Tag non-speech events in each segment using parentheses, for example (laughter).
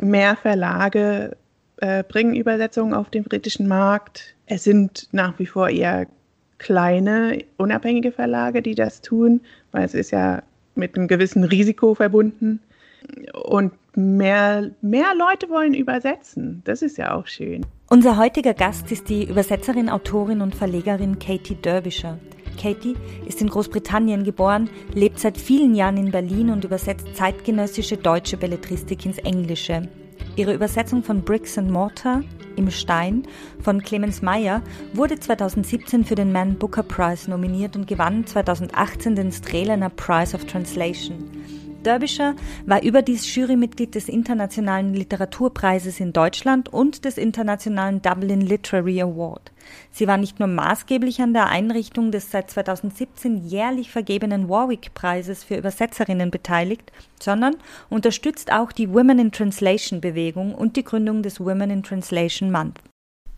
Mehr Verlage äh, bringen Übersetzungen auf den britischen Markt. Es sind nach wie vor eher kleine, unabhängige Verlage, die das tun, weil es ist ja mit einem gewissen Risiko verbunden. Und mehr, mehr Leute wollen übersetzen. Das ist ja auch schön. Unser heutiger Gast ist die Übersetzerin, Autorin und Verlegerin Katie Derbyshire. Katie ist in Großbritannien geboren, lebt seit vielen Jahren in Berlin und übersetzt zeitgenössische deutsche Belletristik ins Englische. Ihre Übersetzung von Bricks and Mortar im Stein von Clemens Meyer wurde 2017 für den Man Booker Prize nominiert und gewann 2018 den Strehlener Prize of Translation. Derbyshire war überdies Jurymitglied des Internationalen Literaturpreises in Deutschland und des Internationalen Dublin Literary Award. Sie war nicht nur maßgeblich an der Einrichtung des seit 2017 jährlich vergebenen Warwick-Preises für Übersetzerinnen beteiligt, sondern unterstützt auch die Women in Translation Bewegung und die Gründung des Women in Translation Month.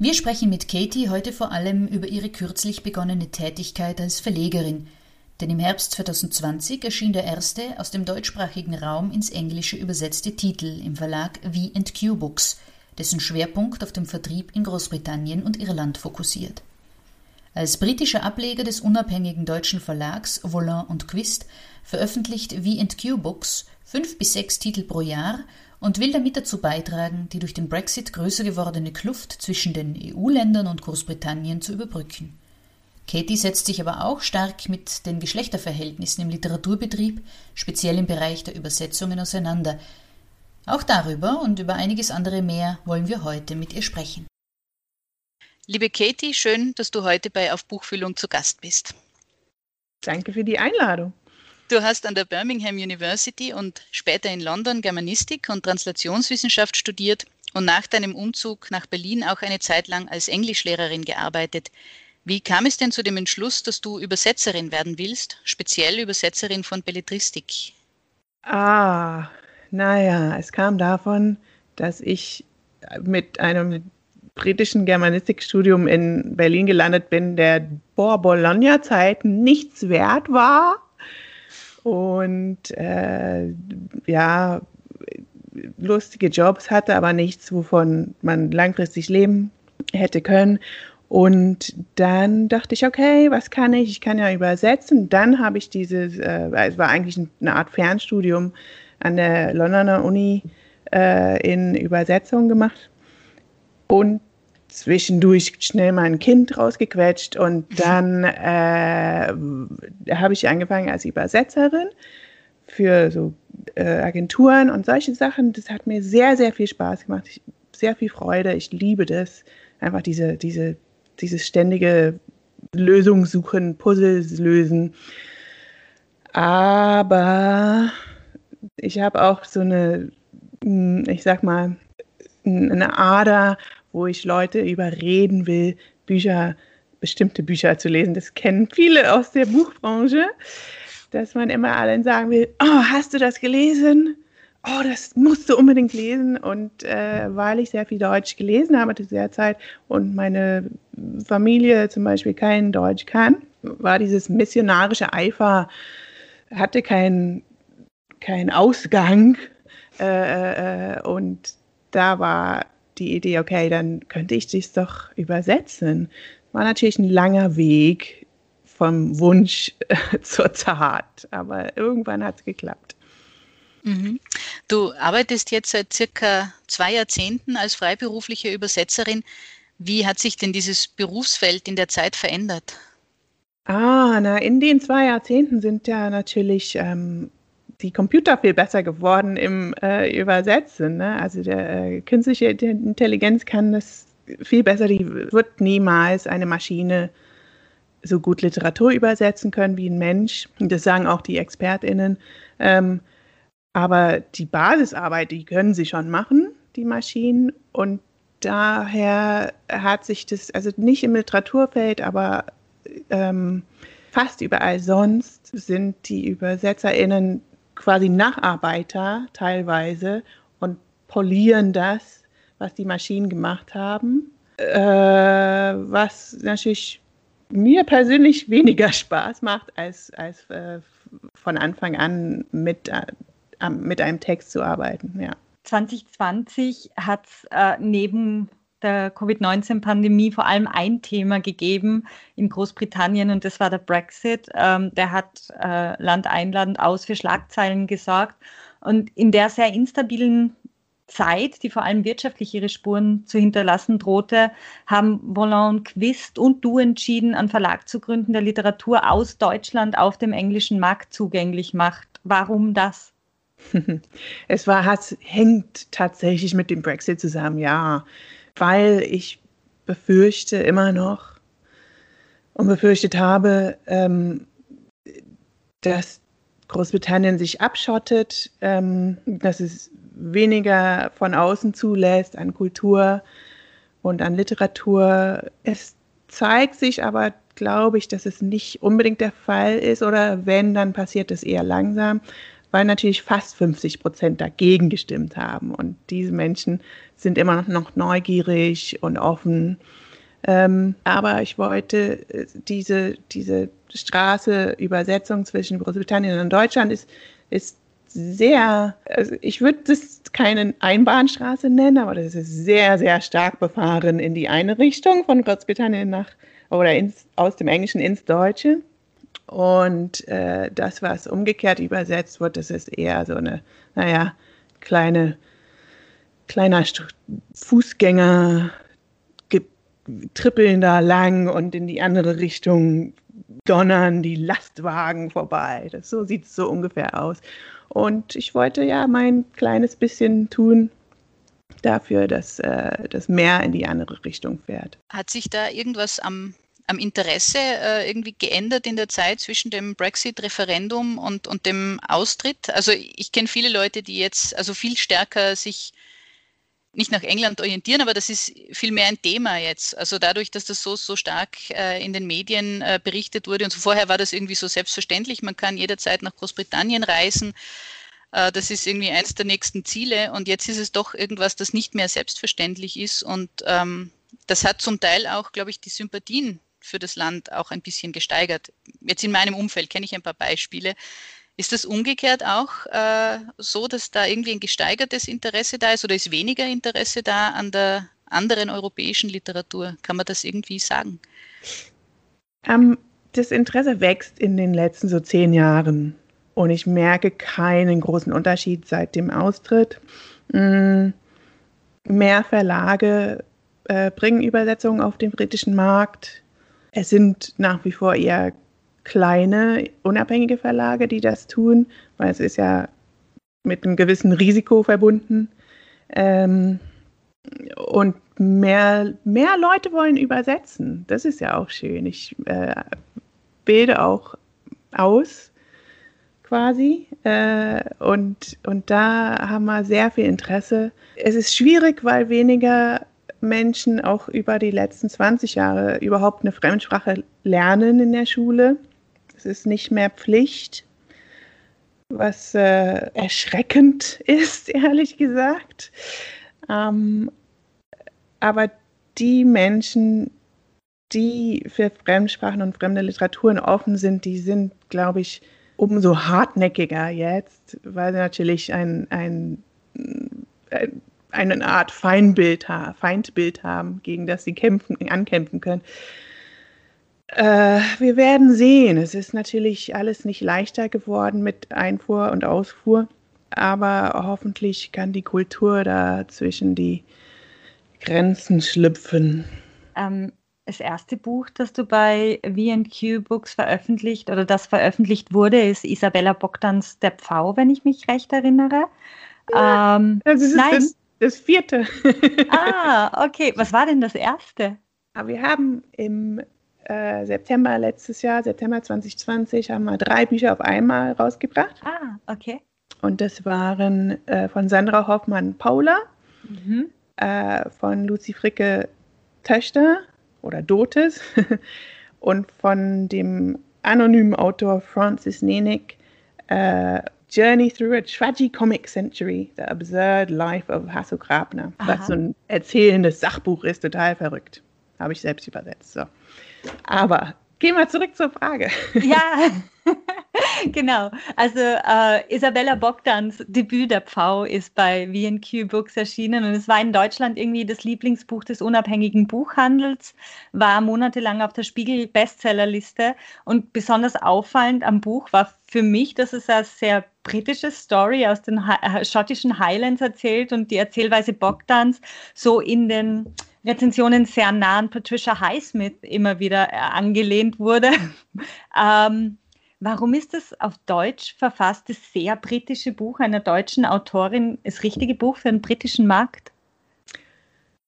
Wir sprechen mit Katie heute vor allem über ihre kürzlich begonnene Tätigkeit als Verlegerin – denn im Herbst 2020 erschien der erste aus dem deutschsprachigen Raum ins Englische übersetzte Titel im Verlag V&Q Books, dessen Schwerpunkt auf dem Vertrieb in Großbritannien und Irland fokussiert. Als britischer Ableger des unabhängigen deutschen Verlags Volant und Quist veröffentlicht V&Q Books fünf bis sechs Titel pro Jahr und will damit dazu beitragen, die durch den Brexit größer gewordene Kluft zwischen den EU-Ländern und Großbritannien zu überbrücken. Katie setzt sich aber auch stark mit den Geschlechterverhältnissen im Literaturbetrieb, speziell im Bereich der Übersetzungen, auseinander. Auch darüber und über einiges andere mehr wollen wir heute mit ihr sprechen. Liebe Katie, schön, dass du heute bei Auf Buchfüllung zu Gast bist. Danke für die Einladung. Du hast an der Birmingham University und später in London Germanistik und Translationswissenschaft studiert und nach deinem Umzug nach Berlin auch eine Zeit lang als Englischlehrerin gearbeitet. Wie kam es denn zu dem Entschluss, dass du Übersetzerin werden willst, speziell Übersetzerin von Belletristik? Ah, naja, es kam davon, dass ich mit einem britischen Germanistikstudium in Berlin gelandet bin, der vor Bologna-Zeiten nichts wert war. Und äh, ja, lustige Jobs hatte, aber nichts, wovon man langfristig leben hätte können. Und dann dachte ich, okay, was kann ich? Ich kann ja übersetzen. Dann habe ich dieses, äh, es war eigentlich eine Art Fernstudium an der Londoner Uni äh, in Übersetzung gemacht. Und zwischendurch schnell mein Kind rausgequetscht und dann äh, habe ich angefangen als Übersetzerin für so äh, Agenturen und solche Sachen. Das hat mir sehr, sehr viel Spaß gemacht, ich, sehr viel Freude. Ich liebe das, einfach diese, diese dieses ständige Lösungen suchen, Puzzles lösen. Aber ich habe auch so eine, hm, ich sag mal, eine Ader, wo ich Leute überreden will, Bücher, bestimmte Bücher zu lesen. Das kennen viele aus der Buchbranche, dass man immer allen sagen will, oh, hast du das gelesen? Oh, das musst du unbedingt lesen. Und äh, weil ich sehr viel Deutsch gelesen habe zu der Zeit und meine Familie zum Beispiel kein Deutsch kann, war dieses missionarische Eifer, hatte keinen kein Ausgang. Äh, äh, und da war die Idee, okay, dann könnte ich das doch übersetzen. War natürlich ein langer Weg vom Wunsch (laughs) zur Tat, aber irgendwann hat es geklappt. Mhm. Du arbeitest jetzt seit circa zwei Jahrzehnten als freiberufliche Übersetzerin. Wie hat sich denn dieses Berufsfeld in der Zeit verändert? Ah, na, in den zwei Jahrzehnten sind ja natürlich ähm, die Computer viel besser geworden im äh, Übersetzen. Ne? Also der äh, künstliche Intelligenz kann das viel besser. Die wird niemals eine Maschine so gut Literatur übersetzen können wie ein Mensch. Das sagen auch die ExpertInnen. Ähm, aber die Basisarbeit, die können sie schon machen, die Maschinen. Und daher hat sich das, also nicht im Literaturfeld, aber ähm, fast überall sonst sind die ÜbersetzerInnen quasi Nacharbeiter teilweise und polieren das, was die Maschinen gemacht haben. Äh, was natürlich mir persönlich weniger (laughs) Spaß macht, als, als äh, von Anfang an mit äh, mit einem Text zu arbeiten, ja. 2020 hat es äh, neben der Covid-19-Pandemie vor allem ein Thema gegeben in Großbritannien und das war der Brexit. Ähm, der hat äh, Land ein, Land aus für Schlagzeilen gesorgt. Und in der sehr instabilen Zeit, die vor allem wirtschaftlich ihre Spuren zu hinterlassen drohte, haben Volant Quist und du entschieden, einen Verlag zu gründen, der Literatur aus Deutschland auf dem englischen Markt zugänglich macht. Warum das? (laughs) Es war, es hängt tatsächlich mit dem Brexit zusammen, ja weil ich befürchte immer noch und befürchtet habe, ähm, dass Großbritannien sich abschottet, ähm, dass es weniger von außen zulässt an Kultur und an Literatur. Es zeigt sich aber, glaube ich, dass es nicht unbedingt der Fall ist oder wenn, dann passiert es eher langsam weil natürlich fast 50 Prozent dagegen gestimmt haben. Und diese Menschen sind immer noch neugierig und offen. Ähm, aber ich wollte äh, diese, diese Straße, Übersetzung zwischen Großbritannien und Deutschland ist, ist sehr, also ich würde das keine Einbahnstraße nennen, aber das ist sehr, sehr stark befahren in die eine Richtung von Großbritannien nach oder ins, aus dem Englischen ins Deutsche. Und äh, das, was umgekehrt übersetzt wird, das ist eher so eine, naja, kleine, kleiner Fußgänger trippeln da lang und in die andere Richtung donnern die Lastwagen vorbei. Das, so sieht es so ungefähr aus. Und ich wollte ja mein kleines bisschen tun dafür, dass äh, das Meer in die andere Richtung fährt. Hat sich da irgendwas am am Interesse äh, irgendwie geändert in der Zeit zwischen dem Brexit-Referendum und, und dem Austritt? Also ich kenne viele Leute, die jetzt also viel stärker sich nicht nach England orientieren, aber das ist viel mehr ein Thema jetzt. Also dadurch, dass das so, so stark äh, in den Medien äh, berichtet wurde und so vorher war das irgendwie so selbstverständlich, man kann jederzeit nach Großbritannien reisen. Äh, das ist irgendwie eins der nächsten Ziele und jetzt ist es doch irgendwas, das nicht mehr selbstverständlich ist und ähm, das hat zum Teil auch, glaube ich, die Sympathien für das Land auch ein bisschen gesteigert. Jetzt in meinem Umfeld kenne ich ein paar Beispiele. Ist das umgekehrt auch äh, so, dass da irgendwie ein gesteigertes Interesse da ist oder ist weniger Interesse da an der anderen europäischen Literatur? Kann man das irgendwie sagen? Ähm, das Interesse wächst in den letzten so zehn Jahren und ich merke keinen großen Unterschied seit dem Austritt. Mm, mehr Verlage äh, bringen Übersetzungen auf den britischen Markt. Es sind nach wie vor eher kleine, unabhängige Verlage, die das tun, weil es ist ja mit einem gewissen Risiko verbunden. Ähm, und mehr, mehr Leute wollen übersetzen. Das ist ja auch schön. Ich äh, bilde auch aus quasi. Äh, und, und da haben wir sehr viel Interesse. Es ist schwierig, weil weniger Menschen auch über die letzten 20 Jahre überhaupt eine Fremdsprache lernen in der Schule. Es ist nicht mehr Pflicht, was äh, erschreckend (laughs) ist, ehrlich gesagt. Ähm, aber die Menschen, die für Fremdsprachen und fremde Literaturen offen sind, die sind, glaube ich, umso hartnäckiger jetzt, weil sie natürlich ein, ein, ein eine Art Feindbild, Feindbild haben, gegen das sie kämpfen, ankämpfen können. Äh, wir werden sehen. Es ist natürlich alles nicht leichter geworden mit Einfuhr und Ausfuhr, aber hoffentlich kann die Kultur da zwischen die Grenzen schlüpfen. Ähm, das erste Buch, das du bei VQ Books veröffentlicht oder das veröffentlicht wurde, ist Isabella Bogdans Der Pfau, wenn ich mich recht erinnere. Ähm, das ist nein. Das, das vierte. (laughs) ah, okay. Was war denn das erste? Wir haben im äh, September letztes Jahr, September 2020, haben wir drei Bücher auf einmal rausgebracht. Ah, okay. Und das waren äh, von Sandra Hoffmann Paula, mhm. äh, von Lucy Fricke Töchter oder Dotes (laughs) und von dem anonymen Autor Francis Nenik äh, Journey Through a Tragicomic Century, The Absurd Life of Hasso Grabner. Aha. Was so ein erzählendes Sachbuch ist, total verrückt. Habe ich selbst übersetzt. So. Aber gehen wir zurück zur Frage. Ja, (laughs) (laughs) genau. Also äh, Isabella Bogdans Debüt der Pfau ist bei VQ Books erschienen und es war in Deutschland irgendwie das Lieblingsbuch des unabhängigen Buchhandels, war monatelang auf der Spiegel Bestsellerliste und besonders auffallend am Buch war für mich, dass es eine sehr britische Story aus den äh, schottischen Highlands erzählt und die Erzählweise Bogdans so in den Rezensionen sehr nah an Patricia Highsmith immer wieder äh, angelehnt wurde. (laughs) ähm, warum ist das auf Deutsch verfasste, sehr britische Buch einer deutschen Autorin das richtige Buch für den britischen Markt?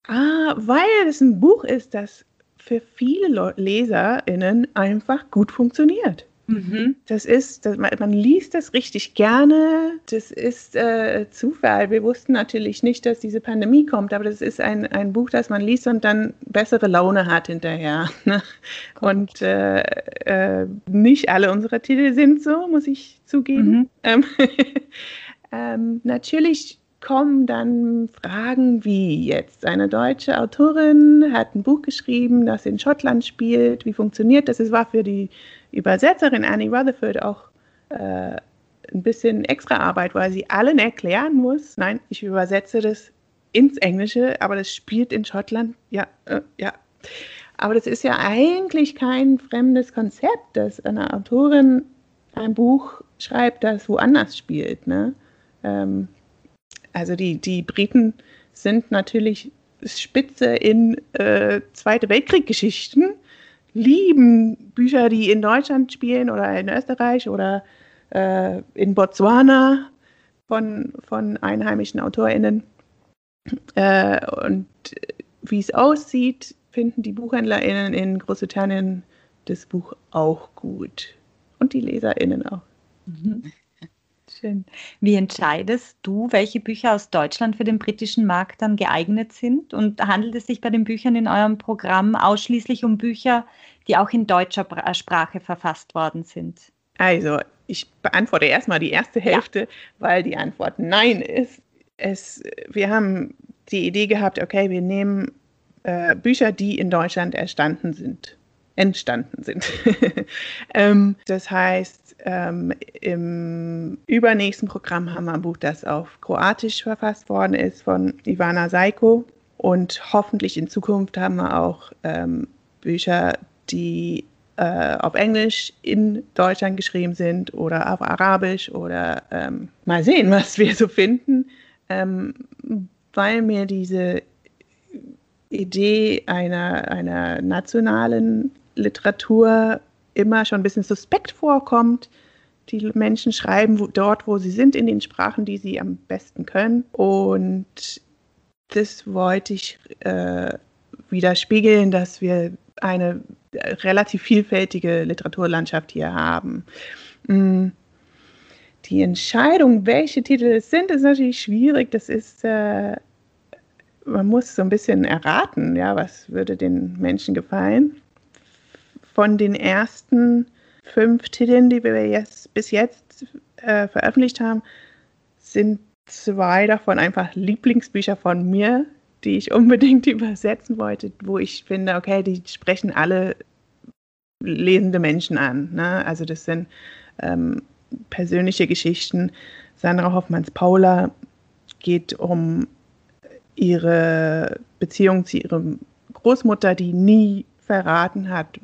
Ah, weil es ein Buch ist, das für viele LeserInnen einfach gut funktioniert. Mhm. Das ist, das, man, man, liest das richtig gerne. Das ist äh, Zufall. Wir wussten natürlich nicht, dass diese Pandemie kommt, aber das ist ein, ein Buch, das man liest und dann bessere Laune hat hinterher. (laughs) Ne? Und äh, äh, nicht alle unsere Titel sind so, muss ich zugeben. Mhm. Ähm, (laughs) ähm, natürlich kommen dann Fragen wie jetzt eine deutsche Autorin hat ein Buch geschrieben, das in Schottland spielt. Wie funktioniert das? Es war für die Übersetzerin Annie Rutherford auch äh, ein bisschen extra Arbeit, weil sie allen erklären muss, nein, ich übersetze das ins Englische, aber das spielt in Schottland. Ja, äh, ja. Aber das ist ja eigentlich kein fremdes Konzept, dass eine Autorin ein Buch schreibt, das woanders spielt. Ne? Ähm, also die, die Briten sind natürlich Spitze in äh, Zweite Weltkrieg-Geschichten, lieben Bücher, die in Deutschland spielen oder in Österreich oder äh, in Botswana von, von einheimischen AutorInnen. Äh, und wie es aussieht, finden die BuchhändlerInnen in Großbritannien das Buch auch gut. Und die LeserInnen auch. Mhm. Schön. Wie entscheidest du, welche Bücher aus Deutschland für den britischen Markt dann geeignet sind? Und handelt es sich bei den Büchern in eurem Programm ausschließlich um Bücher, die auch in deutscher äh, Sprache verfasst worden sind? Also, ich beantworte erstmal die erste Hälfte, ja. weil die Antwort Nein ist. Es, wir haben die Idee gehabt, okay, wir nehmen äh, Bücher, die in Deutschland entstanden sind. Entstanden sind. (laughs) ähm, das heißt, ähm, Im übernächsten Programm haben wir ein Buch, das auf Kroatisch verfasst worden ist von Ivana Seiko. Und hoffentlich in Zukunft haben wir auch ähm, Bücher, die äh, auf Englisch in Deutschland geschrieben sind oder auf Arabisch oder ähm, mal sehen, (laughs) was wir so finden, ähm, weil mir diese Idee einer, einer nationalen Literatur immer schon ein bisschen suspekt vorkommt. Die Menschen schreiben wo, dort, wo sie sind, in den Sprachen, die sie am besten können. Und das wollte ich äh, widerspiegeln, dass wir eine relativ vielfältige Literaturlandschaft hier haben. Mm. Die Entscheidung, welche Titel es sind, ist natürlich schwierig. Das ist, äh, man muss so ein bisschen erraten, ja, was würde den Menschen gefallen von den ersten fünf Titeln, die wir jetzt, bis jetzt äh, veröffentlicht haben, sind zwei davon einfach Lieblingsbücher von mir, die ich unbedingt (laughs) übersetzen wollte, wo ich finde, okay, die sprechen alle lesende Menschen an. Ne? Also das sind ähm, persönliche Geschichten. Sandra Hoffmanns Paula geht um ihre Beziehung zu ihrer Großmutter, die nie verraten hat,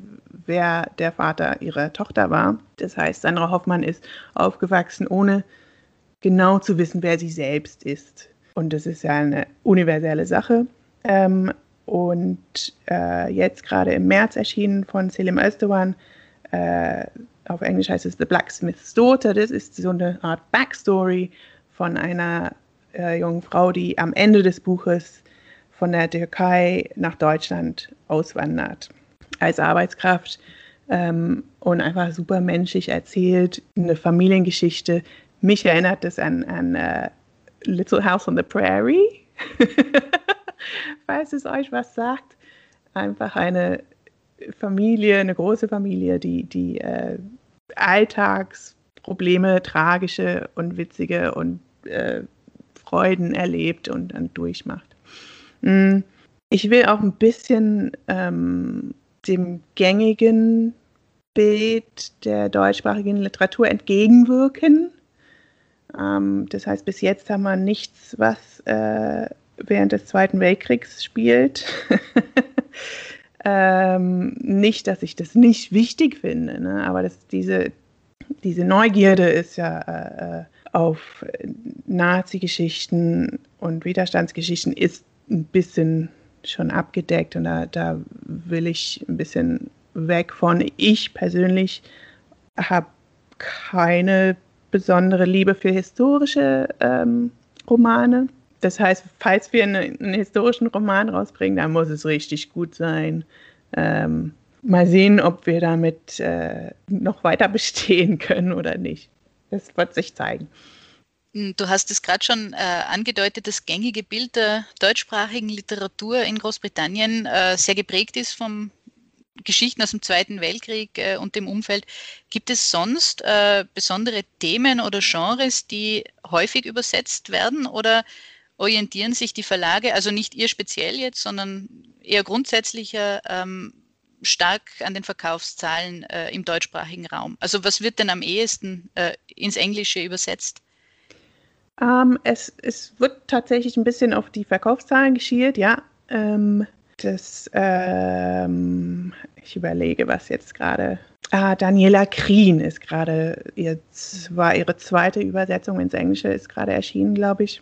wer der Vater ihrer Tochter war. Das heißt, Sandra Hoffmann ist aufgewachsen, ohne genau zu wissen, wer sie selbst ist. Und das ist ja eine universelle Sache. Ähm, und äh, jetzt gerade im März erschienen von Selim Özdogan, äh, auf Englisch heißt es The Blacksmith's Daughter. Das ist so eine Art Backstory von einer äh, jungen Frau, die am Ende des Buches von der Türkei nach Deutschland auswandert als Arbeitskraft ähm, und einfach super menschlich erzählt, eine Familiengeschichte. Mich erinnert das an, an uh, Little House on the Prairie, (laughs) falls es euch was sagt. Einfach eine Familie, eine große Familie, die, die äh, Alltagsprobleme, tragische und witzige und äh, Freuden erlebt und dann durchmacht. Mm. Ich will auch ein bisschen ähm, dem gängigen Bild der deutschsprachigen Literatur entgegenwirken. Ähm, das heißt, bis jetzt haben wir nichts, was äh, während des Zweiten Weltkriegs spielt. (laughs) ähm, nicht, dass ich das nicht wichtig finde, ne? aber das, diese, diese Neugierde ist ja äh, auf Nazi-Geschichten und Widerstandsgeschichten ist ein bisschen schon abgedeckt und da, da will ich ein bisschen weg von. Ich persönlich habe keine besondere Liebe für historische ähm, Romane. Das heißt, falls wir einen, einen, historischen Roman rausbringen, dann muss es richtig gut sein. Ähm, mal sehen, ob wir damit äh, noch weiter bestehen (laughs) können oder nicht. Das wird sich zeigen. Hm, du hast es gerade schon äh, angedeutet, das gängige Bild der deutschsprachigen Literatur in Großbritannien äh, sehr geprägt ist vom Geschichten aus dem Zweiten Weltkrieg äh, und dem Umfeld. Gibt es sonst äh, besondere Themen oder Genres, die häufig übersetzt werden oder orientieren sich die Verlage, also nicht ihr speziell jetzt, sondern eher grundsätzlicher, ähm, stark an den Verkaufszahlen äh, im deutschsprachigen Raum? Also was wird denn am ehesten äh, ins Englische übersetzt? Ähm, es, es wird tatsächlich ein bisschen auf die Verkaufszahlen geschielt, ja. Ähm, das, ähm, ich überlege, was jetzt gerade. Ah, Daniela Krien ist gerade, jetzt war ihre zweite Übersetzung ins Englische, ist gerade erschienen, glaube ich.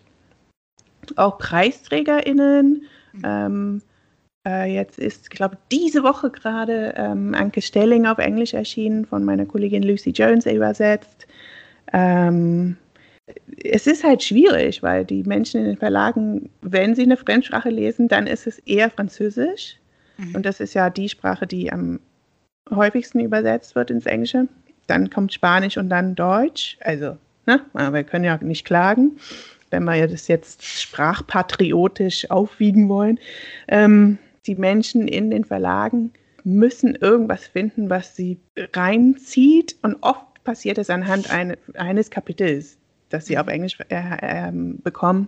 Auch PreisträgerInnen. Mhm. Ähm, äh, jetzt ist, glaube diese Woche gerade ähm, Anke Stelling auf Englisch erschienen, von meiner Kollegin Lucy Jones übersetzt. Ähm, es ist halt schwierig, weil die Menschen in den Verlagen, wenn sie eine Fremdsprache lesen, dann ist es eher Französisch. Mhm. Und das ist ja die Sprache, die am häufigsten übersetzt wird ins Englische. Dann kommt Spanisch und dann Deutsch. Also, ne? Wir können ja nicht klagen, wenn wir das jetzt sprachpatriotisch aufwiegen wollen. Ähm, die Menschen in den Verlagen müssen irgendwas finden, was sie reinzieht. Und oft passiert es anhand eine, eines Kapitels das sie auf Englisch äh, äh, bekommen.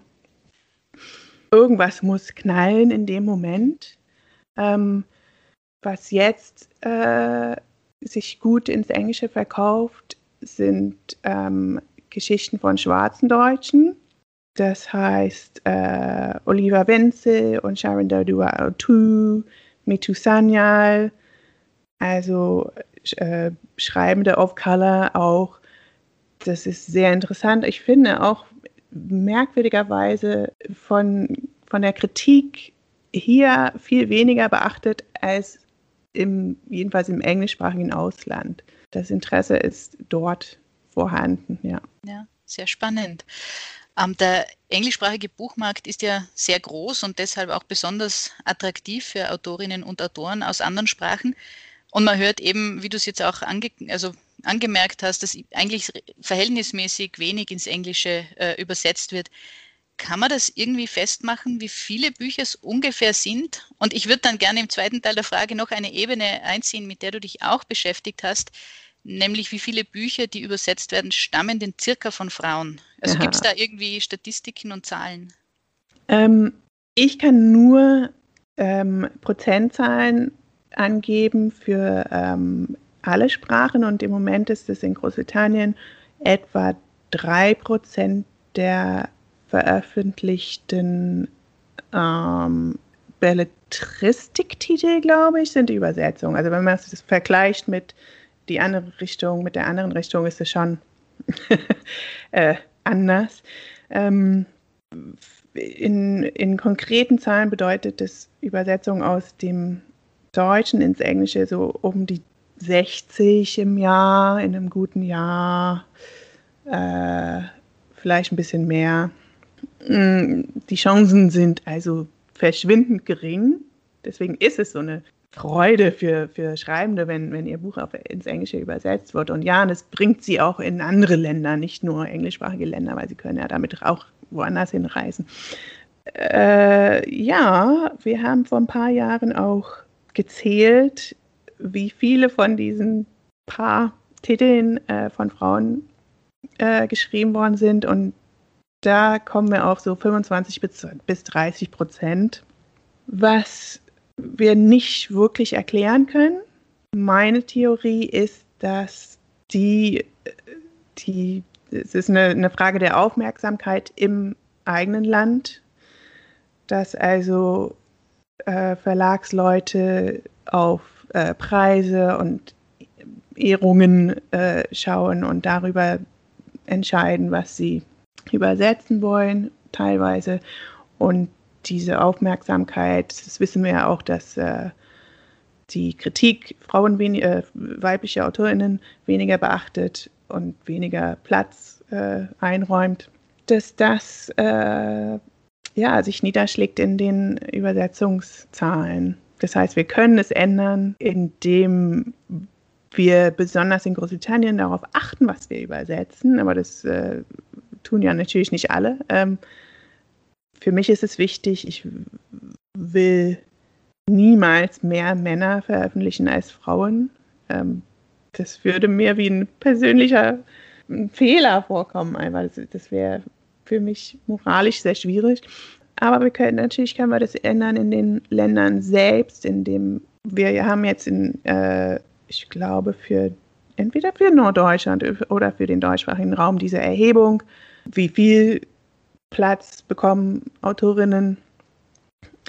Irgendwas muss knallen in dem Moment. Ähm, was jetzt äh, sich gut ins Englische verkauft, sind ähm, Geschichten von schwarzen Deutschen. Das heißt äh, Oliver Wenzel und Sharon Dodua Autu, Mitu Sanyal, also äh, Schreibende of Color auch das ist sehr interessant. Ich finde auch merkwürdigerweise von, von der Kritik hier viel weniger beachtet als im, jedenfalls im englischsprachigen Ausland. Das Interesse ist dort vorhanden, ja. Ja, sehr spannend. Ähm, der englischsprachige Buchmarkt ist ja sehr groß und deshalb auch besonders attraktiv für Autorinnen und Autoren aus anderen Sprachen. Und man hört eben, wie du es jetzt auch ange also angemerkt hast, dass eigentlich verhältnismäßig wenig ins Englische äh, übersetzt wird. Kann man das irgendwie festmachen, wie viele Bücher es ungefähr sind? Und ich würde dann gerne im zweiten Teil der Frage noch eine Ebene einziehen, mit der du dich auch beschäftigt hast, nämlich wie viele Bücher, die übersetzt werden, stammen denn circa von Frauen? Also gibt es da irgendwie Statistiken und Zahlen? Ähm, ich kann nur ähm, Prozentzahlen angeben für ähm, alle Sprachen und im Moment ist es in Großbritannien etwa 3% der veröffentlichten ähm, Belletristiktitel, glaube ich, sind die Übersetzungen. Also wenn man es vergleicht mit die andere Richtung, mit der anderen Richtung, ist es schon (laughs) äh, anders. Ähm, in, in konkreten Zahlen bedeutet es Übersetzung aus dem Deutschen ins Englische so um die 60 im Jahr, in einem guten Jahr, äh, vielleicht ein bisschen mehr. Mm, die Chancen sind also verschwindend gering. Deswegen ist es so eine Freude für, für Schreibende, wenn, wenn ihr Buch auf, ins Englische übersetzt wird. Und ja, es bringt sie auch in andere Länder, nicht nur englischsprachige Länder, weil sie können ja damit auch woanders hinreisen. Äh, ja, wir haben vor ein paar Jahren auch gezählt, wie viele von diesen paar Titeln äh, von Frauen äh, geschrieben worden sind. Und da kommen wir auf so 25 bis, bis 30 Prozent, was wir nicht wirklich erklären können. Meine Theorie ist, dass die, die es ist eine, eine Frage der Aufmerksamkeit im eigenen Land, dass also äh, Verlagsleute auf äh, Preise und Ehrungen äh, schauen und darüber entscheiden, was sie übersetzen wollen, teilweise. Und diese Aufmerksamkeit, das wissen wir ja auch, dass äh, die Kritik Frauen, äh, weibliche AutorInnen weniger beachtet und weniger Platz äh, einräumt, dass das äh, ja, sich niederschlägt in den Übersetzungszahlen. Das heißt, wir können es ändern, indem wir besonders in Großbritannien darauf achten, was wir übersetzen, aber das äh, tun ja natürlich nicht alle. Ähm, für mich ist es wichtig, ich will niemals mehr Männer veröffentlichen als Frauen. Ähm, das würde mir wie ein persönlicher Fehler vorkommen, einfach. Das, das wäre für mich moralisch sehr schwierig. Aber wir können natürlich können wir das ändern in den Ländern selbst, indem wir haben jetzt in, äh, ich glaube, für entweder für Norddeutschland oder für den deutschsprachigen Raum diese Erhebung, wie viel Platz bekommen Autorinnen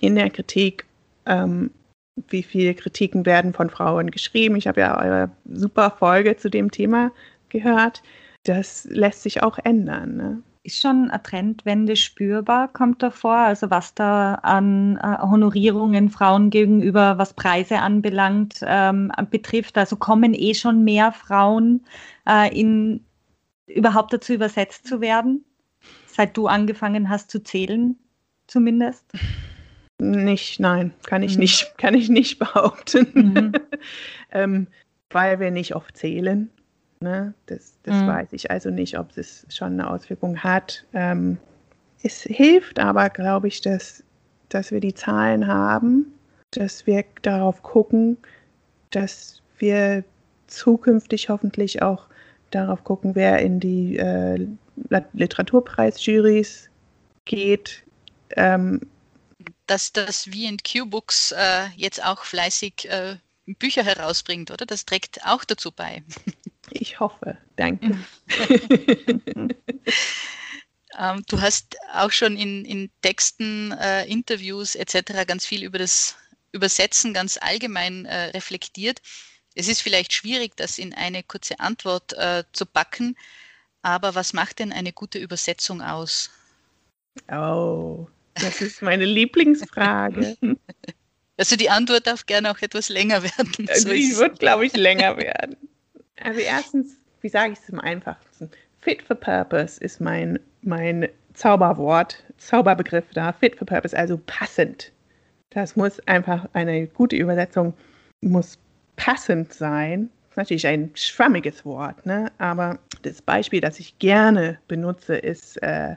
in der Kritik, ähm, wie viele Kritiken werden von Frauen geschrieben. Ich habe ja eure super Folge zu dem Thema gehört. Das lässt sich auch ändern. Ne? Ist schon eine Trendwende spürbar, kommt da vor? Also was da an äh, Honorierungen Frauen gegenüber, was Preise anbelangt, ähm, betrifft. Also kommen eh schon mehr Frauen äh, in, überhaupt dazu übersetzt zu werden, seit du angefangen hast zu zählen, zumindest? Nicht, nein, kann ich mhm. nicht, kann ich nicht (laughs) behaupten. Mhm. ähm, weil wir nicht oft zählen. Ne? Das, das mhm. weiß ich also nicht, ob es schon eine Auswirkung hat. Ähm, es hilft aber, glaube ich, dass, dass wir die Zahlen haben, dass wir darauf gucken, dass wir zukünftig hoffentlich auch darauf gucken, wer in die äh, Literaturpreisjurys geht. Ähm, dass das V&Q Books äh, jetzt auch fleißig äh, Bücher herausbringt, oder? Das trägt auch dazu bei. (laughs) Ich hoffe, danke. (laughs) ähm, du hast auch schon in, in Texten, äh, Interviews etc. ganz viel über das Übersetzen ganz allgemein äh, reflektiert. Es ist vielleicht schwierig, das in eine kurze Antwort äh, zu packen, aber was macht denn eine gute Übersetzung aus? Oh, das ist meine Lieblingsfrage. (laughs) Also die Antwort darf gerne auch etwas länger werden. So die wird, glaube ich, länger werden. Also erstens, wie sage ich es am einfachsten? Fit for Purpose ist mein, mein Zauberwort, Zauberbegriff da. Fit for Purpose, also passend. Das muss einfach eine gute Übersetzung, muss passend sein. Das ist natürlich ein schwammiges Wort, ne? aber das Beispiel, das ich gerne benutze, ist äh,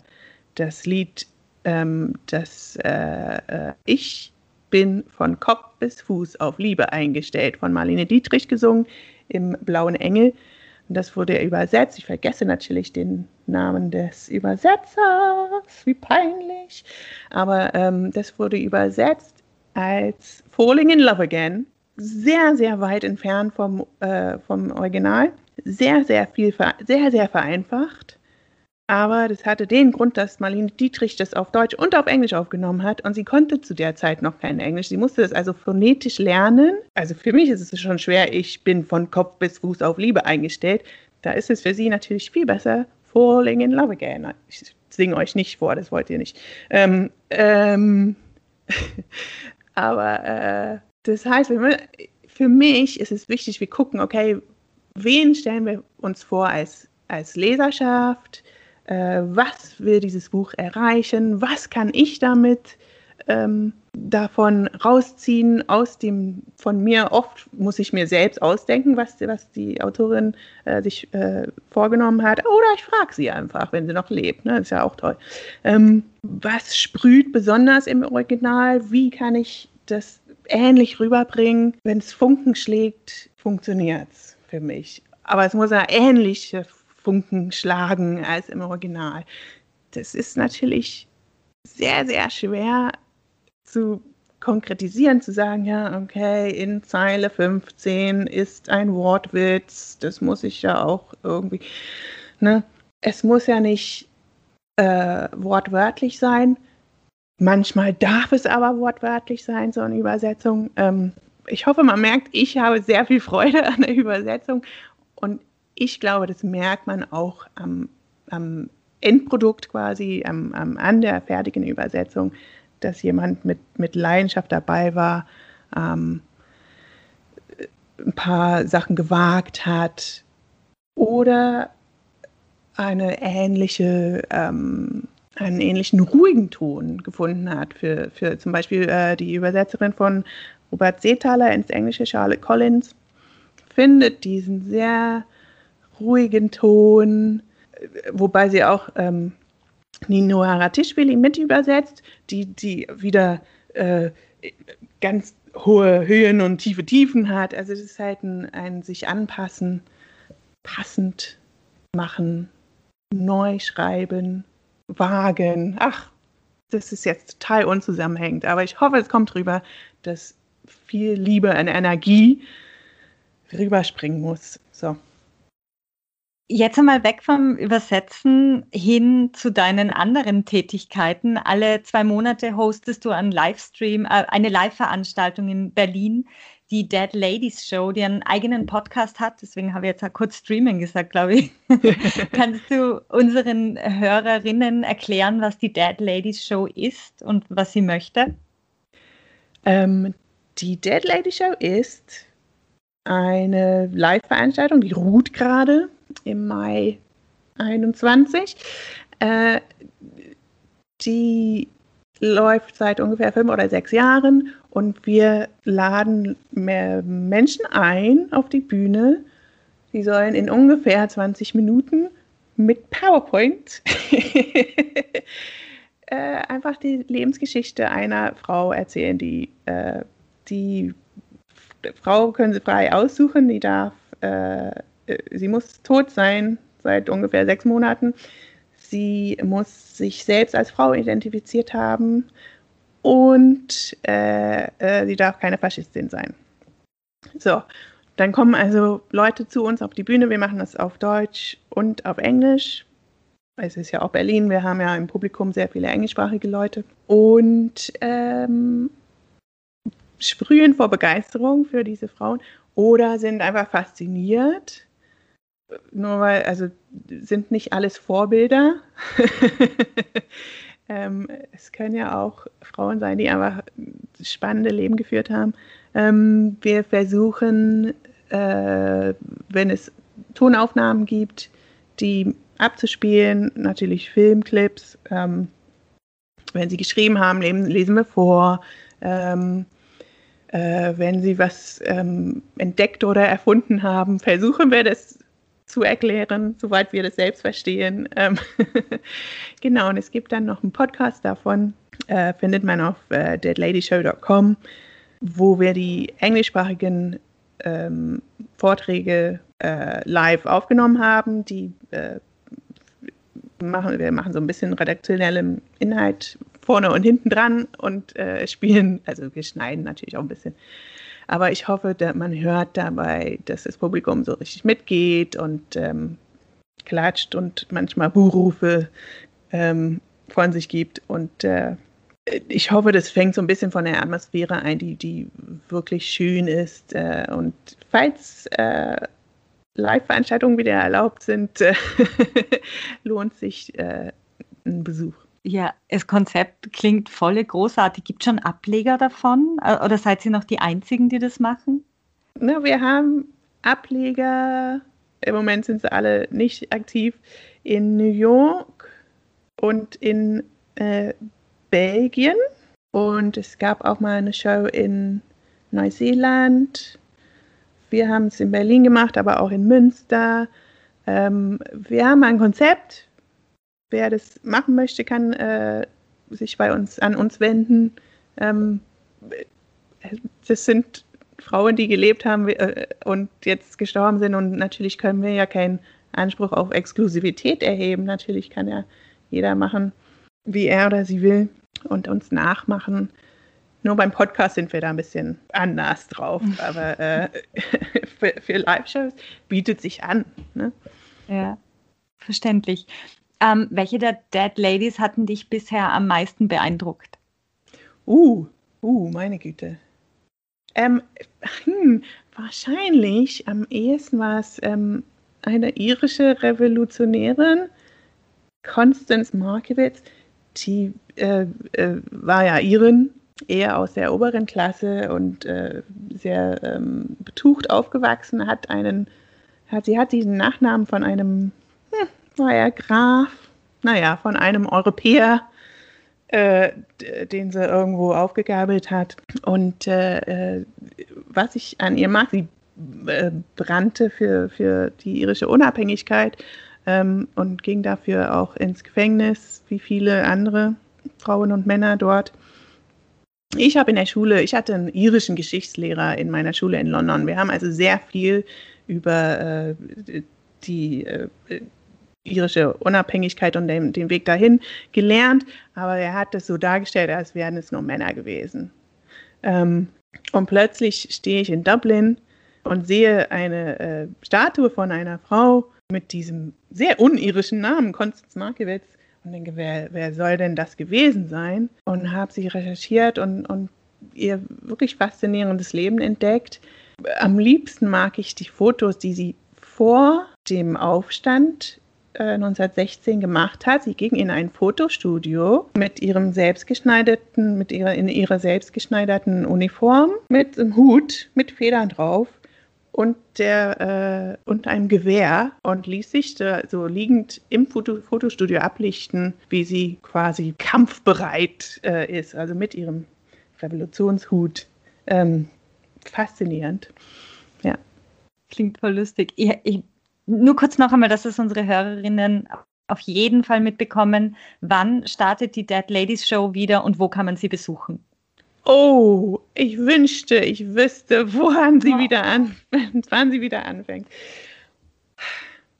das Lied, ähm, das äh, äh, ich bin von Kopf bis Fuß auf Liebe eingestellt, von Marlene Dietrich gesungen im Blauen Engel. Und das wurde übersetzt. Ich vergesse natürlich den Namen des Übersetzers, wie peinlich. Aber ähm, das wurde übersetzt als Falling in Love Again. Sehr, sehr weit entfernt vom, äh, vom Original. Sehr, sehr viel, sehr, sehr vereinfacht. Aber das hatte den Grund, dass Marlene Dietrich das auf Deutsch und auf Englisch aufgenommen hat und sie konnte zu der Zeit noch kein Englisch. Sie musste das also phonetisch lernen. Also für mich ist es schon schwer, ich bin von Kopf bis Fuß auf Liebe eingestellt. Da ist es für sie natürlich viel besser, Falling in Love Again. Ich singe euch nicht vor, das wollt ihr nicht. Ähm, ähm, (laughs) aber äh, das heißt, für mich ist es wichtig, wir gucken, okay, wen stellen wir uns vor als, als Leserschaft? Äh, was will dieses Buch erreichen, was kann ich damit ähm, davon rausziehen, aus dem, von mir oft muss ich mir selbst ausdenken, was, was die Autorin äh, sich äh, vorgenommen hat. Oder ich frage sie einfach, wenn sie noch lebt. Ne? Das ist ja auch toll. Ähm, was sprüht besonders im Original? Wie kann ich das ähnlich rüberbringen? Wenn es Funken schlägt, funktioniert es für mich. Aber es muss ja ähnlich Funken schlagen als im Original. Das ist natürlich sehr, sehr schwer zu konkretisieren, zu sagen, ja, okay, in Zeile 15 ist ein Wortwitz, das muss ich ja auch irgendwie, ne? Es muss ja nicht äh, wortwörtlich sein. Manchmal darf es aber wortwörtlich sein, so eine Übersetzung. Ähm, ich hoffe, man merkt, ich habe sehr viel Freude an der Übersetzung und ich glaube, das merkt man auch am, am Endprodukt quasi, am, am, an der fertigen Übersetzung, dass jemand mit, mit Leidenschaft dabei war, ähm, ein paar Sachen gewagt hat oder eine ähnliche, ähm, einen ähnlichen ruhigen Ton gefunden hat. Für, für zum Beispiel äh, die Übersetzerin von Robert Seethaler ins Englische, Charlotte Collins, findet diesen sehr ruhigen Ton, wobei sie auch ähm, Nino Haratischvili mit übersetzt, die, die wieder äh, ganz hohe Höhen und tiefe Tiefen hat. Also es ist halt ein, ein sich anpassen, passend machen, neu schreiben, wagen. Ach, das ist jetzt total unzusammenhängend, aber ich hoffe, es kommt rüber, dass viel Liebe und Energie rüberspringen muss. So. Jetzt einmal weg vom Übersetzen hin zu deinen anderen Tätigkeiten. Alle zwei Monate hostest du einen Livestream, äh, eine Live-Veranstaltung in Berlin, die Dead Ladies Show, die einen eigenen Podcast hat. Deswegen habe ich jetzt auch kurz Streaming gesagt, glaube ich. (laughs) Kannst du unseren Hörerinnen erklären, was die Dead Ladies Show ist und was sie möchte? Ähm, die Dead Lady Show ist eine Live-Veranstaltung, die ruht gerade im Mai 21. Äh, die läuft seit ungefähr fünf oder sechs Jahren und wir laden mehr Menschen ein auf die Bühne. Sie sollen in ungefähr 20 Minuten mit PowerPoint (laughs) äh, einfach die Lebensgeschichte einer Frau erzählen. Die, äh, die Frau können Sie frei aussuchen, die darf äh, äh, sie muss tot sein seit ungefähr sechs Monaten. Sie muss sich selbst als Frau identifiziert haben und äh, äh, sie darf keine Faschistin sein. So, dann kommen also Leute zu uns auf die Bühne. Wir machen das auf Deutsch und auf Englisch. Es ist ja auch Berlin. Wir haben ja im Publikum sehr viele englischsprachige Leute und ähm, sprühen vor Begeisterung für diese Frauen oder sind einfach fasziniert nur weil, also sind nicht alles Vorbilder. (laughs) ähm, es können ja auch Frauen sein, die einfach spannende Leben geführt haben. Ähm, wir versuchen, äh, wenn es Tonaufnahmen gibt, die abzuspielen, natürlich Filmclips. Ähm, wenn sie geschrieben haben, lesen wir vor. Ähm, äh, wenn sie was ähm, entdeckt oder erfunden haben, versuchen wir das zu erklären, soweit wir das selbst verstehen. Ähm (laughs) genau, und es gibt dann noch einen Podcast davon, äh, findet man auf äh, deadladyshow.com, wo wir die englischsprachigen ähm, Vorträge äh, live aufgenommen haben. Die äh, machen, wir machen so ein bisschen redaktionellen Inhalt vorne und hinten dran und äh, spielen, also wir schneiden natürlich auch ein bisschen aber ich hoffe, dass man hört dabei, dass das Publikum so richtig mitgeht und ähm, klatscht und manchmal Buhrufe ähm, von sich gibt. Und äh, ich hoffe, das fängt so ein bisschen von der Atmosphäre ein, die, die wirklich schön ist. Äh, und falls äh, Live-Veranstaltungen wieder erlaubt sind, (laughs) lohnt sich äh, ein Besuch. Ja, das Konzept klingt voll großartig. Gibt es schon Ableger davon? Äh, oder seid ihr noch die Einzigen, die das machen? Na, wir haben Ableger, im Moment sind sie alle nicht aktiv, in New York und in äh, Belgien. Und es gab auch mal eine Show in Neuseeland. Wir haben es in Berlin gemacht, aber auch in Münster. Ähm, wir haben ein Konzept, wer das machen möchte, kann äh, sich bei uns an uns wenden. Ähm, das sind Frauen, die gelebt haben äh, und jetzt gestorben sind und natürlich können wir ja keinen Anspruch auf Exklusivität erheben. Natürlich kann ja jeder machen, wie er oder sie will und uns nachmachen. Nur beim Podcast sind wir da ein bisschen anders drauf, (laughs) aber äh, (laughs) für, für Live-Shows bietet sich an. Ne? Ja, verständlich. Ähm, welche der Dead Ladies hatten dich bisher am meisten beeindruckt? Uh, uh, meine Güte. Ähm, hm, wahrscheinlich am ehesten war es ähm, eine irische Revolutionärin, Constance Markiewicz, die äh, äh, war ja Irin, eher aus der oberen Klasse und äh, sehr ähm, betucht aufgewachsen, hat einen, hat, sie hat diesen Nachnamen von einem, war er Graf, naja, von einem Europäer, äh, den sie irgendwo aufgegabelt hat. Und äh, äh, was ich an ihr mag, sie äh, brannte für, für die irische Unabhängigkeit ähm, und ging dafür auch ins Gefängnis, wie viele andere Frauen und Männer dort. Ich habe in der Schule, ich hatte einen irischen Geschichtslehrer in meiner Schule in London. Wir haben also sehr viel über äh, die äh, irische Unabhängigkeit und den, den, Weg dahin gelernt, aber er hat es so dargestellt, als wären es nur Männer gewesen. Ähm, und plötzlich stehe ich in Dublin und sehe eine äh, Statue von einer Frau mit diesem sehr unirischen Namen, Constance Markiewicz, und denke, wer, wer soll denn das gewesen sein? Und habe sie recherchiert und, und ihr wirklich faszinierendes Leben entdeckt. Am liebsten mag ich die Fotos, die sie vor dem Aufstand 1916 äh, gemacht hat. Sie ging in ein Fotostudio mit ihrem selbstgeschneiderten, mit ihrer, in ihrer selbstgeschneiderten Uniform, mit einem Hut, mit Federn drauf und, der, äh, und einem Gewehr und ließ sich da so liegend im Foto, Fotostudio ablichten, wie sie quasi kampfbereit äh, ist, also mit ihrem Revolutionshut. Ähm, faszinierend. Ja. Klingt voll lustig. Ich, ich, nur kurz noch einmal, dass es unsere Hörerinnen auf jeden Fall mitbekommen. Wann startet die Dead Ladies Show wieder und wo kann man sie besuchen? Oh, ich wünschte, ich wüsste, woran sie wieder an, (laughs) wann sie wieder anfängt.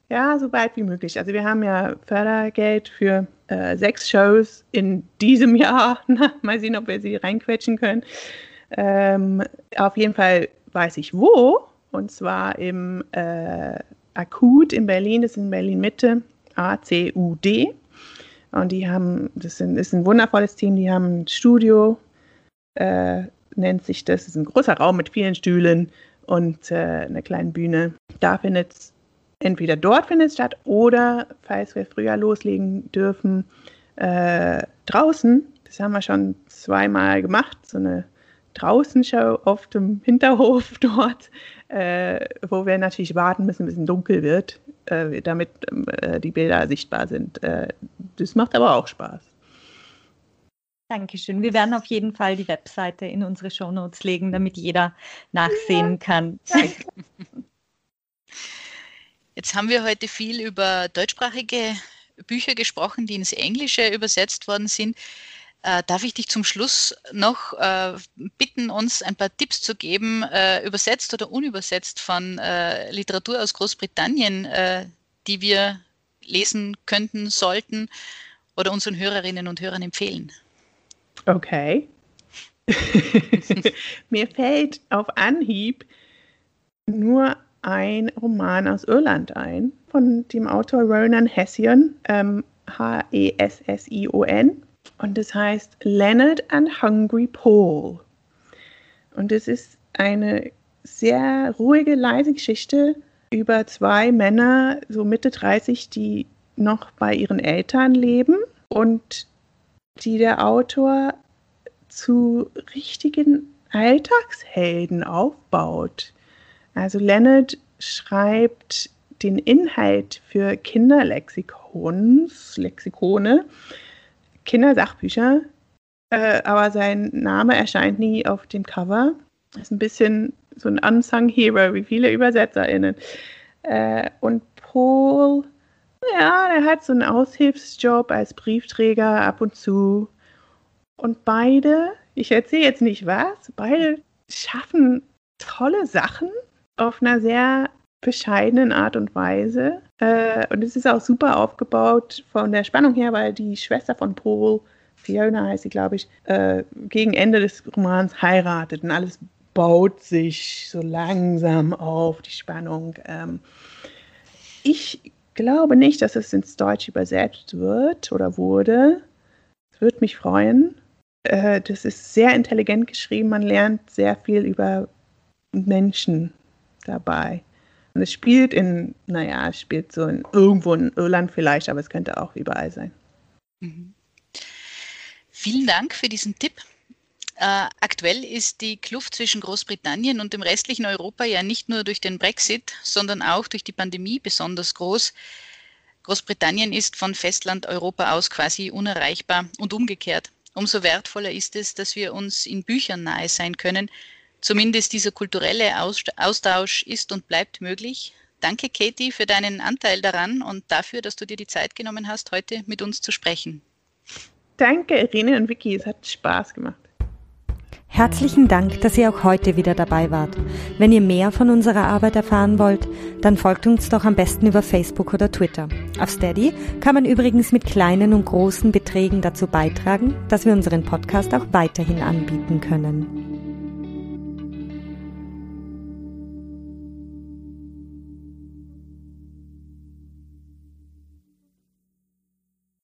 Ja, so bald wie möglich. Also wir haben ja Fördergeld für äh, sechs Shows in diesem (laughs) Jahr. Na, (laughs) mal sehen, ob wir sie reinquetschen können. Ähm, auf jeden Fall weiß ich wo. Und zwar im äh, Akut in Berlin, das ist in Berlin Mitte, ACUD. Und die haben, das ist ein wundervolles Team, die haben ein Studio, äh, nennt sich das. Das ist ein großer Raum mit vielen Stühlen und äh, einer kleinen Bühne. Da findet es entweder dort findet es statt oder, falls wir früher loslegen dürfen, äh, draußen. Das haben wir schon zweimal gemacht, so eine Draußenshow auf dem Hinterhof (laughs) dort, äh, wo wir natürlich warten müssen, bis es dunkel wird, äh, damit äh, die Bilder sichtbar sind. Äh, das macht aber auch Spaß. Dankeschön. Wir werden auf jeden Fall die Webseite in unsere Shownotes legen, damit jeder nachsehen kann. (laughs) Jetzt haben wir heute viel über deutschsprachige Bücher gesprochen, die ins Englische übersetzt worden sind. Äh, darf ich dich zum Schluss noch äh, bitten, uns ein paar Tipps zu geben, äh, übersetzt oder unübersetzt von äh, Literatur aus Großbritannien, äh, die wir lesen könnten, sollten oder unseren Hörerinnen und Hörern empfehlen? Okay. (laughs) Mir fällt auf Anhieb nur ein Roman aus Irland ein, von dem Autor Ronan Hession, ähm, H-E-S-S-I-O-N. Und das heißt Leonard and Hungry Paul. Und es ist eine sehr ruhige, leise Geschichte über zwei Männer, so Mitte 30, die noch bei ihren Eltern leben und die der Autor zu richtigen Alltagshelden aufbaut. Also Leonard schreibt den Inhalt für Kinderlexikons, Lexikone, Kindersachbücher, äh, aber sein Name erscheint nie auf dem Cover. Das ist ein bisschen so ein unsung Hero, wie viele ÜbersetzerInnen. Äh, und Paul ja, der hat so einen Aushilfsjob als Briefträger ab und zu. Und beide, ich erzähle jetzt nicht was, beide schaffen tolle Sachen auf einer sehr bescheidenen Art und Weise. Äh, und es ist auch super aufgebaut von der Spannung her, weil die Schwester von Paul Fiona heißt sie, glaube ich, äh, gegen Ende des Romans heiratet und alles baut sich so langsam auf, die Spannung. Ähm, ich glaube nicht, dass es ins Deutsche übersetzt wird oder wurde. Es würde mich freuen. Äh, das ist sehr intelligent geschrieben. Man lernt sehr viel über Menschen dabei. Es spielt in, naja, es spielt so in, irgendwo in Irland vielleicht, aber es könnte auch überall sein. Mhm. Vielen Dank für diesen Tipp. Äh, aktuell ist die Kluft zwischen Großbritannien und dem restlichen Europa ja nicht nur durch den Brexit, sondern auch durch die Pandemie besonders groß. Großbritannien ist von Festland Europa aus quasi unerreichbar und umgekehrt. Umso wertvoller ist es, dass wir uns in Büchern nahe sein können. Zumindest dieser kulturelle Austausch ist und bleibt möglich. Danke, Katie, für deinen Anteil daran und dafür, dass du dir die Zeit genommen hast, heute mit uns zu sprechen. Danke, Irene und Vicky. Es hat Spaß gemacht. Herzlichen Dank, dass ihr auch heute wieder dabei wart. Wenn ihr mehr von unserer Arbeit erfahren wollt, dann folgt uns doch am besten über Facebook oder Twitter. Auf Steady kann man übrigens mit kleinen und großen Beträgen dazu beitragen, dass wir unseren Podcast auch weiterhin anbieten können.